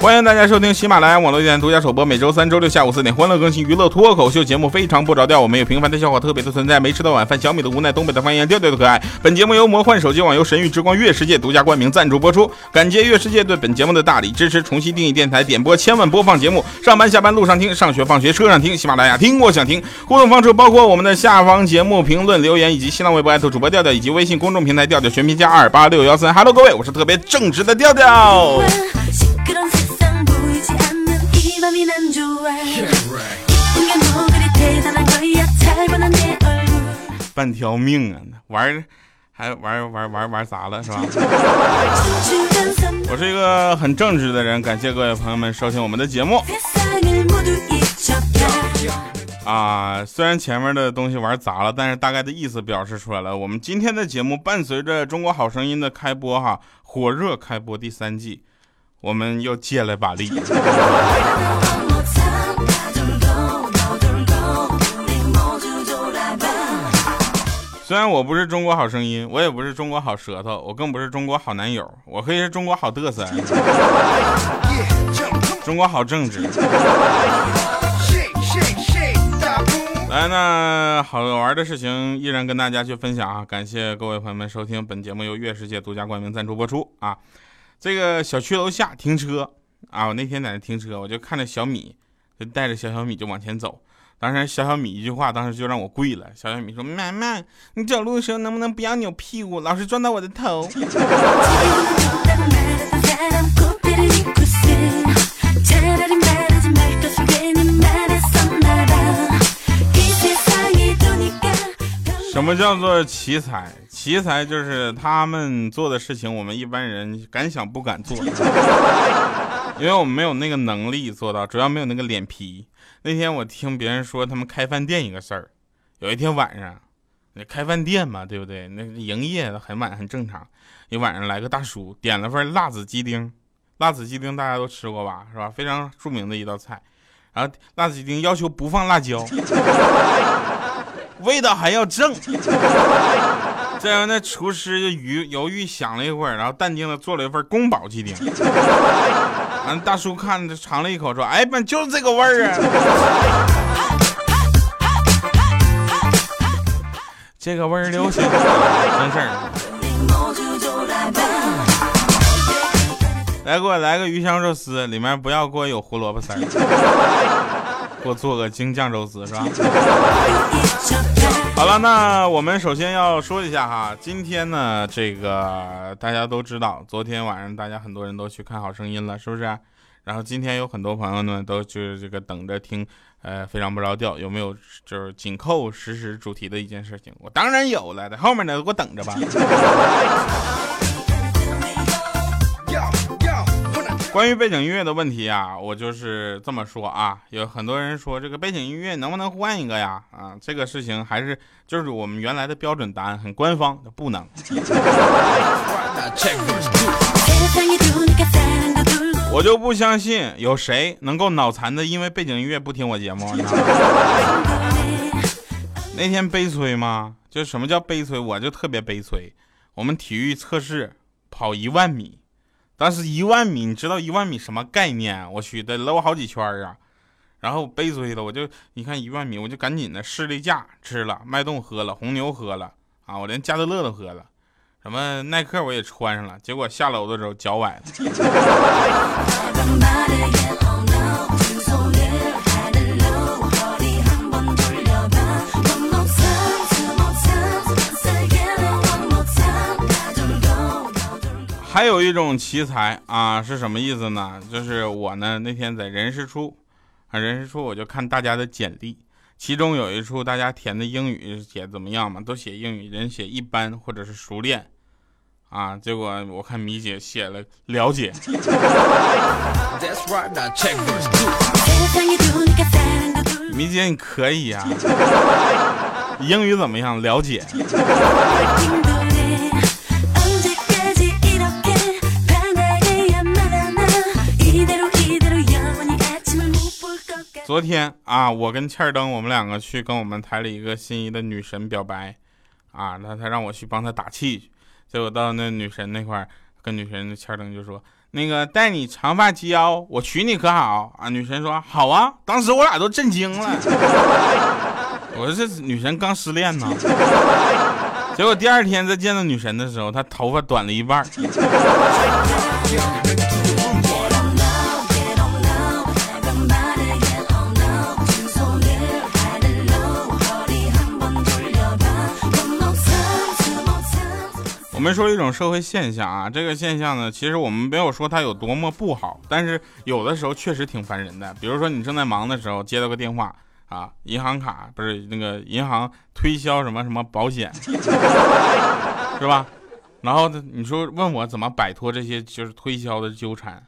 欢迎大家收听喜马拉雅网络电台独家首播，每周三、周六下午四点欢乐更新娱乐脱口秀节目，非常不着调。我们有平凡的笑话，特别的存在，没吃到晚饭，小米的无奈，东北的方言，调调的可爱。本节目由魔幻手机网游神域之光月世界独家冠名赞助播出，感谢月世界对本节目的大力支持。重新定义电台点播，千万播放节目，上班下班路上听，上学放学车上听，喜马拉雅听我想听。互动方式包括我们的下方节目评论留言，以及新浪微博艾特主播调调，以及微信公众平台调调全拼加二八六幺三。Hello，各位，我是特别正直的调调。半条命啊，玩还玩玩玩玩砸了是吧？我是一个很正直的人，感谢各位朋友们收听我们的节目。啊，虽然前面的东西玩砸了，但是大概的意思表示出来了。我们今天的节目伴随着《中国好声音》的开播，哈，火热开播第三季，我们又借了把力。虽然我不是中国好声音，我也不是中国好舌头，我更不是中国好男友，我可以是中国好嘚瑟，中国好正直。来，那好玩的事情依然跟大家去分享啊！感谢各位朋友们收听本节目，由月世界独家冠名赞助播出啊！这个小区楼下停车啊，我那天在那停车，我就看着小米，就带着小小米就往前走。当时小小米一句话，当时就让我跪了。小小米说：“妈妈，你走路的时候能不能不要扭屁股，老是撞到我的头？” 什么叫做奇才？奇才就是他们做的事情，我们一般人敢想不敢做，因为我们没有那个能力做到，主要没有那个脸皮。那天我听别人说他们开饭店一个事儿，有一天晚上，那开饭店嘛，对不对？那营业很晚很正常。一晚上来个大叔，点了份辣子鸡丁，辣子鸡丁大家都吃过吧，是吧？非常著名的一道菜。然后辣子鸡丁要求不放辣椒，味道还要正。这样，那厨师就犹犹豫想了一会儿，然后淡定的做了一份宫保鸡丁。完，大叔看着尝了一口，说：“哎，不就是这个味儿啊！这个味儿流行，真事儿。”来，给我来个鱼香肉丝，里面不要给我有胡萝卜丝儿，给我做个京酱肉丝，是吧？好了，那我们首先要说一下哈，今天呢，这个大家都知道，昨天晚上大家很多人都去看好声音了，是不是？然后今天有很多朋友呢，都就是这个等着听，呃，非常不着调，有没有就是紧扣实时主题的一件事情？我当然有了，在后面呢，给我等着吧。关于背景音乐的问题啊，我就是这么说啊。有很多人说这个背景音乐能不能换一个呀？啊，这个事情还是就是我们原来的标准答案，很官方，不能。我就不相信有谁能够脑残的，因为背景音乐不听我节目。那天悲催吗？就什么叫悲催？我就特别悲催。我们体育测试跑一万米。但是一万米，你知道一万米什么概念？我去，得搂好几圈啊！然后悲催的，我就你看一万米，我就赶紧的士力架吃了，脉动喝了，红牛喝了啊，我连加德乐都喝了，什么耐克我也穿上了。结果下楼的时候脚崴了。还有一种奇才啊，是什么意思呢？就是我呢那天在人事处，啊人事处我就看大家的简历，其中有一处大家填的英语写怎么样嘛，都写英语，人写一般或者是熟练，啊，结果我看米姐写了了解，米姐你可以啊，英语怎么样？了解。昨天啊，我跟欠儿登我们两个去跟我们台里一个心仪的女神表白，啊，那他让我去帮他打气，结果到那女神那块儿，跟女神欠儿登就说。那个带你长发及腰，我娶你可好啊？女神说好啊。当时我俩都震惊了，我说这女神刚失恋呢。结果第二天再见到女神的时候，她头发短了一半。我们说一种社会现象啊，这个现象呢，其实我们没有说它有多么不好，但是有的时候确实挺烦人的。比如说你正在忙的时候接到个电话啊，银行卡不是那个银行推销什么什么保险，是吧？然后你说问我怎么摆脱这些就是推销的纠缠，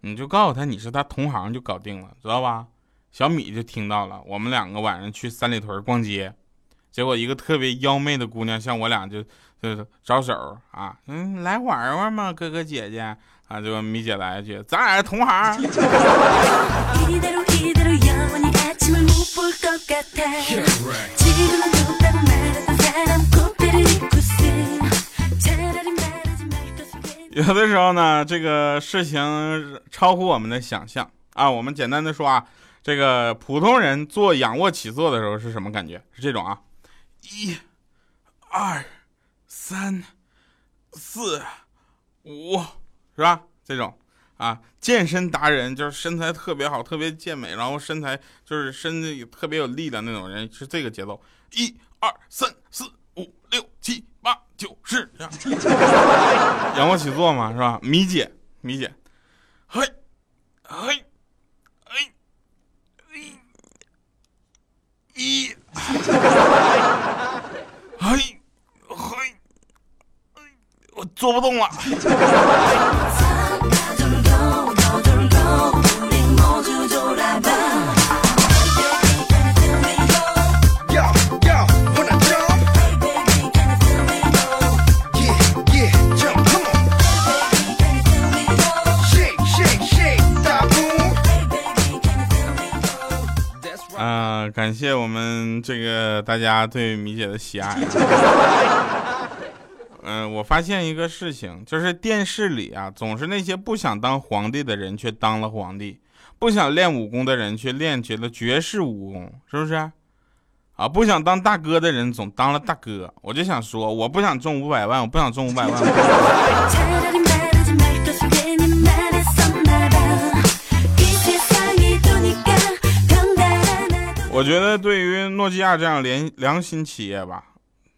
你就告诉他你是他同行就搞定了，知道吧？小米就听到了，我们两个晚上去三里屯逛街，结果一个特别妖媚的姑娘向我俩就。就是招手啊，嗯，来玩玩嘛，哥哥姐姐啊，就米姐来一句，咱俩是同行。有的时候呢，这个事情超乎我们的想象啊。我们简单的说啊，这个普通人做仰卧起坐的时候是什么感觉？是这种啊，一、二。三、四、五，是吧？这种啊，健身达人就是身材特别好、特别健美，然后身材就是身子特别有力的那种人，是这个节奏。一、二、三、四、五、六、七、八、九、十，仰卧起坐嘛，是吧？米姐，米姐，嘿，嘿，一，嘿。嘿我做不动了。感谢我们这个大家对米姐的喜爱。嗯，我发现一个事情，就是电视里啊，总是那些不想当皇帝的人却当了皇帝，不想练武功的人却练起了绝世武功，是不是？啊，不想当大哥的人总当了大哥。我就想说，我不想中五百万，我不想中五百万。觉得对于诺基亚这样良良心企业吧。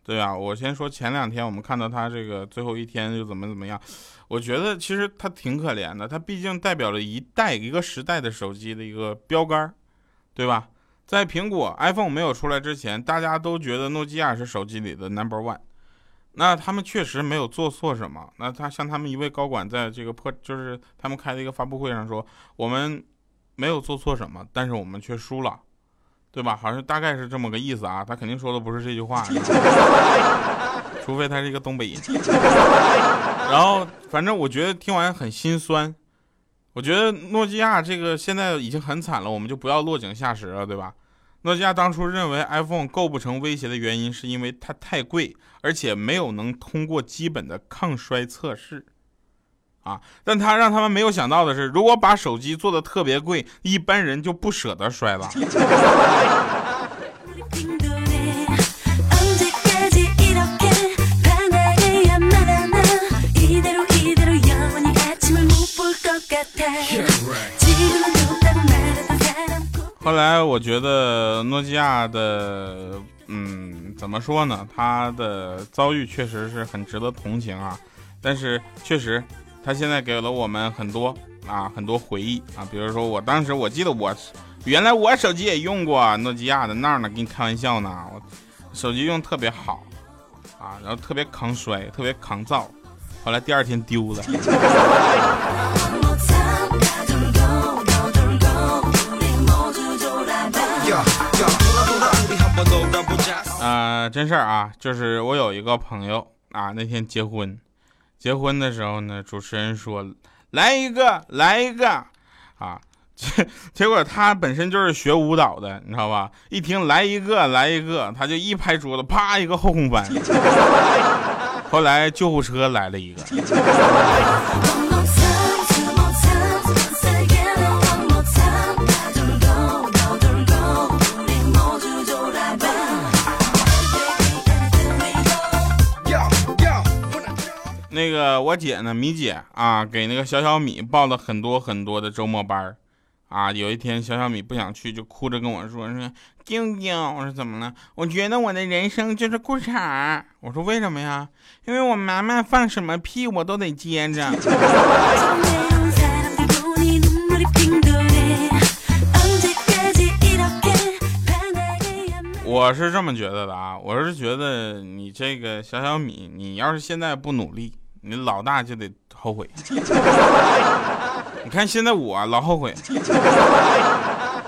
对啊，我先说前两天我们看到他这个最后一天就怎么怎么样，我觉得其实他挺可怜的，他毕竟代表了一代一个时代的手机的一个标杆，对吧？在苹果 iPhone 没有出来之前，大家都觉得诺基亚是手机里的 Number One，那他们确实没有做错什么。那他像他们一位高管在这个破，就是他们开的一个发布会上说，我们没有做错什么，但是我们却输了。对吧？好像大概是这么个意思啊，他肯定说的不是这句话，除非他是一个东北人。然后，反正我觉得听完很心酸。我觉得诺基亚这个现在已经很惨了，我们就不要落井下石了，对吧？诺基亚当初认为 iPhone 构不成威胁的原因，是因为它太贵，而且没有能通过基本的抗摔测试。啊！但他让他们没有想到的是，如果把手机做的特别贵，一般人就不舍得摔了。后来我觉得诺基亚的，嗯，怎么说呢？他的遭遇确实是很值得同情啊，但是确实。他现在给了我们很多啊，很多回忆啊，比如说我当时我记得我，原来我手机也用过诺基亚的那儿呢，跟你开玩笑呢，我手机用特别好啊，然后特别抗摔，特别抗造，后来第二天丢了。啊，真事儿啊，就是我有一个朋友啊，那天结婚。结婚的时候呢，主持人说：“来一个，来一个，啊！” 结结果他本身就是学舞蹈的，你知道吧？一听来一个来一个，他就一拍桌子，啪一个后空翻。后来救护车来了一个。那个我姐呢，米姐啊，给那个小小米报了很多很多的周末班儿。啊，有一天小小米不想去，就哭着跟我说：“说舅舅，我说怎么了？我觉得我的人生就是裤衩。我说为什么呀？因为我妈妈放什么屁我都得接着。我是这么觉得的啊，我是觉得你这个小小米，你要是现在不努力，你老大就得后悔。你看现在我老后悔，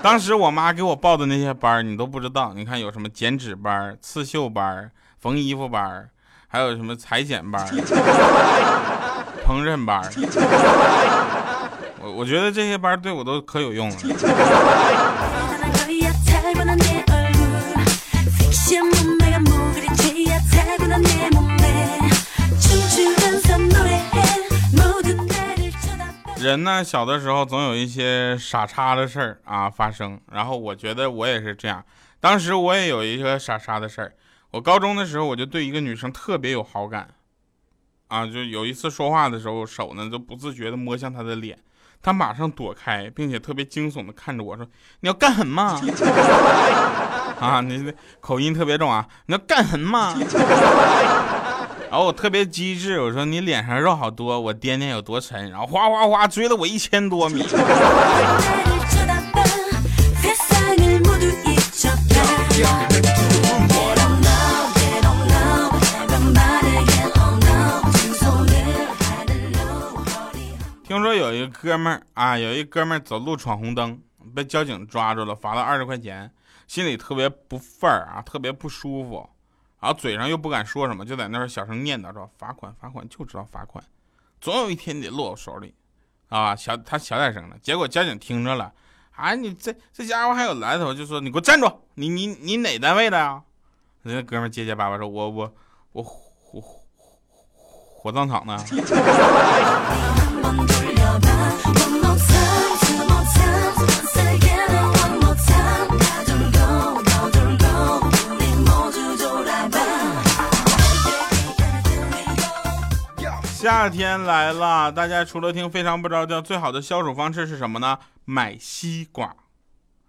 当时我妈给我报的那些班你都不知道。你看有什么剪纸班、刺绣班、缝衣服班，还有什么裁剪班、烹饪班。我我觉得这些班对我都可有用了。人呢，小的时候总有一些傻叉的事儿啊发生，然后我觉得我也是这样。当时我也有一个傻叉的事儿，我高中的时候我就对一个女生特别有好感，啊，就有一次说话的时候手呢就不自觉的摸向她的脸，她马上躲开，并且特别惊悚的看着我说：“你要干什么？啊，你口音特别重啊，你要干什么？” 然后我特别机智，我说你脸上肉好多，我掂掂有多沉，然后哗哗哗追了我一千多米。听说有一个哥们儿啊，有一哥们儿走路闯红灯，被交警抓住了，罚了二十块钱，心里特别不忿儿啊，特别不舒服。然后嘴上又不敢说什么，就在那儿小声念叨着：“罚款，罚款，就知道罚款，总有一天得落我手里，啊！”小他小点声了，结果交警听着了，啊，你这这家伙还有来头，就说：“你给我站住！你你你哪单位的呀？”那哥们结结巴巴说：“我我我火火火葬场的。”夏天来了，大家除了听非常不着调，最好的消暑方式是什么呢？买西瓜，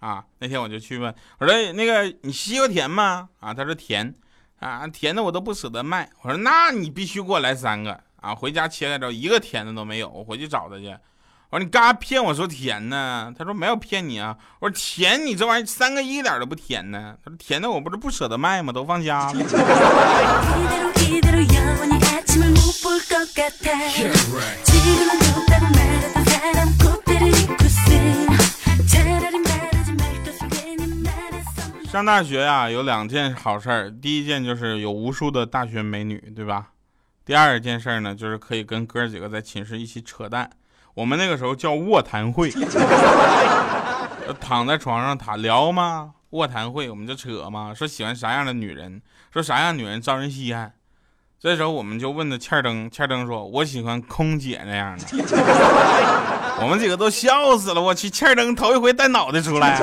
啊，那天我就去问，我说那个你西瓜甜吗？啊，他说甜，啊，甜的我都不舍得卖。我说那你必须给我来三个，啊，回家切开之后一个甜的都没有，我回去找他去。我说你干啥骗我说甜呢？他说没有骗你啊。我说甜，你这玩意三个一点都不甜呢。他说甜的我不是不舍得卖吗？都放家了。上大学呀，有两件好事儿。第一件就是有无数的大学美女，对吧？第二件事儿呢，就是可以跟哥几个在寝室一起扯淡。我们那个时候叫卧谈会，躺在床上谈聊吗？卧谈会，我们就扯嘛，说喜欢啥样的女人，说啥样女人招人稀罕。这时候我们就问的欠儿灯，欠儿灯说：“我喜欢空姐那样的。”我们几个都笑死了。我去，欠儿灯头一回带脑袋出来。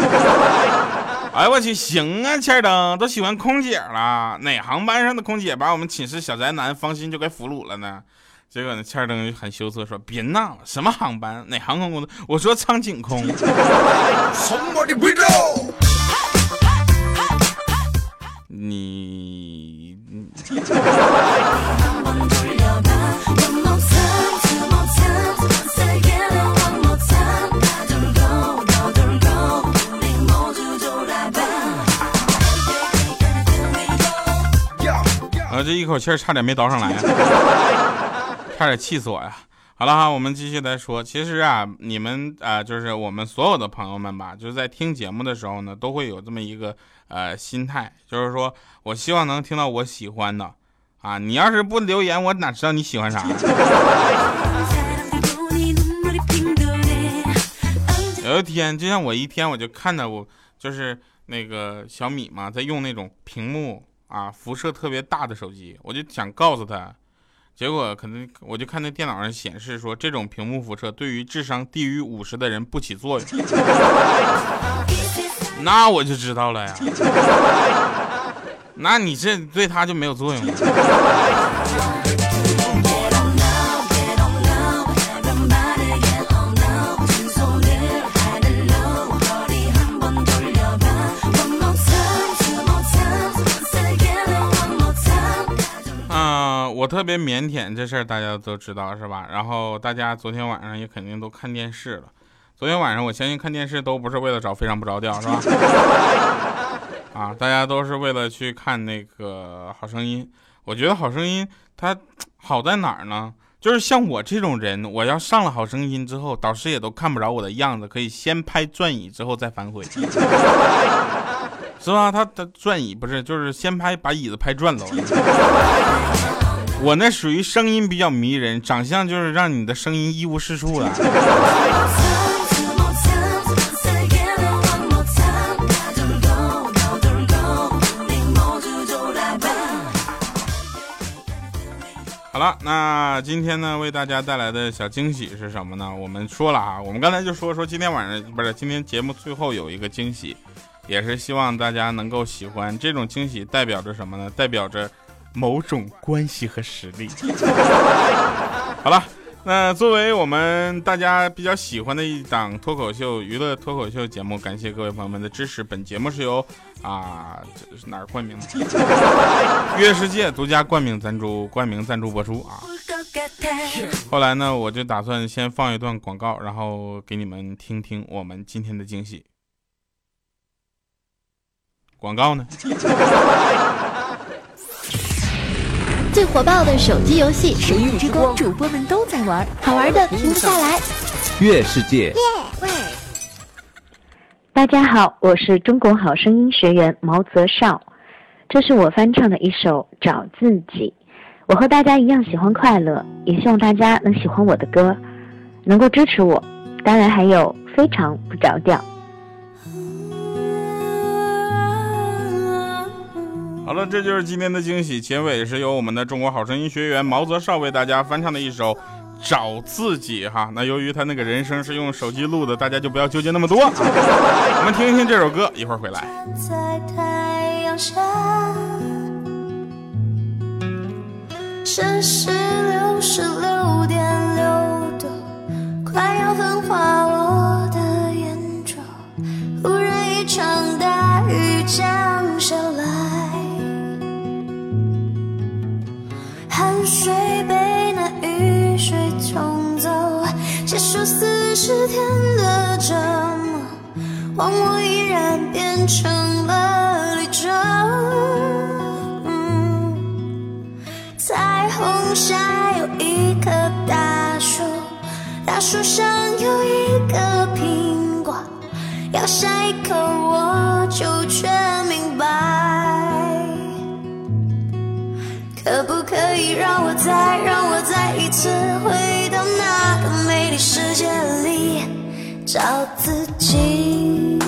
哎我去，行啊，欠儿灯都喜欢空姐了。哪航班上的空姐把我们寝室小宅男芳心就给俘虏了呢？结果呢，欠儿灯很羞涩说：“别闹了，什么航班？哪航空公司？我说苍井空。”你，啊，这一口气差点没倒上来，差点气死我呀！好了哈，我们继续来说。其实啊，你们啊，就是我们所有的朋友们吧，就是在听节目的时候呢，都会有这么一个呃心态，就是说我希望能听到我喜欢的啊。你要是不留言，我哪知道你喜欢啥？有一天，就像我一天我就看到我就是那个小米嘛，在用那种屏幕啊辐射特别大的手机，我就想告诉他，结果可能我就看那电脑上显示说，这种屏幕辐射对于智商低于五十的人不起作用。那我就知道了呀，那你这对他就没有作用了。我特别腼腆，这事儿大家都知道是吧？然后大家昨天晚上也肯定都看电视了。昨天晚上我相信看电视都不是为了找非常不着调是吧？啊，大家都是为了去看那个好声音。我觉得好声音它好在哪儿呢？就是像我这种人，我要上了好声音之后，导师也都看不着我的样子，可以先拍转椅之后再反悔，是吧？他他转椅不是就是先拍把椅子拍转了。我那属于声音比较迷人，长相就是让你的声音一无是处的。好了，那今天呢，为大家带来的小惊喜是什么呢？我们说了啊，我们刚才就说说今天晚上不是今天节目最后有一个惊喜，也是希望大家能够喜欢。这种惊喜代表着什么呢？代表着。某种关系和实力。好了，那作为我们大家比较喜欢的一档脱口秀娱乐脱口秀节目，感谢各位朋友们的支持。本节目是由啊这是哪儿冠名的？月世界独家冠名赞助，冠名赞助播出啊。后来呢，我就打算先放一段广告，然后给你们听听我们今天的惊喜。广告呢？最火爆的手机游戏《神域之光》，主播们都在玩，好玩的停不下来。月世界，大家好，我是中国好声音学员毛泽少，这是我翻唱的一首《找自己》。我和大家一样喜欢快乐，也希望大家能喜欢我的歌，能够支持我。当然还有非常不着调。好了，这就是今天的惊喜。结尾是由我们的中国好声音学员毛泽少为大家翻唱的一首《找自己》哈。那由于他那个人声是用手机录的，大家就不要纠结那么多。我们听一听这首歌，一会儿回来。是六十六点六度，快要焚化我的眼。忽然一场大雨降下来。水被那雨水冲走，结束四十天的折磨，荒漠依然变成了绿洲。彩虹下有一棵大树，大树上有一个苹果，咬下一口我找自己？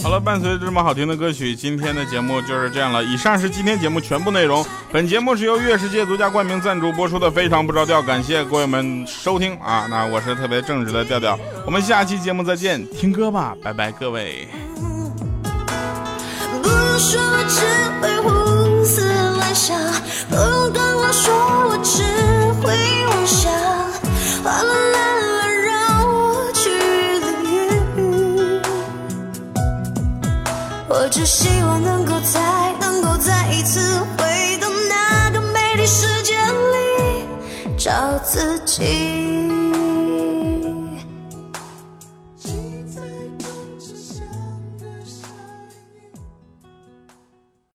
好了，伴随着这么好听的歌曲，今天的节目就是这样了。以上是今天节目全部内容。本节目是由月世界独家冠名赞助播出的，非常不着调，感谢各位们收听啊！那我是特别正直的调调，我们下期节目再见，听歌吧，拜拜，各位。不说我只会胡思乱想，不用跟我说我只会妄想，哗啦啦啦让我去淋雨。我只希望能够再能够再一次回到那个美丽世界里找自己。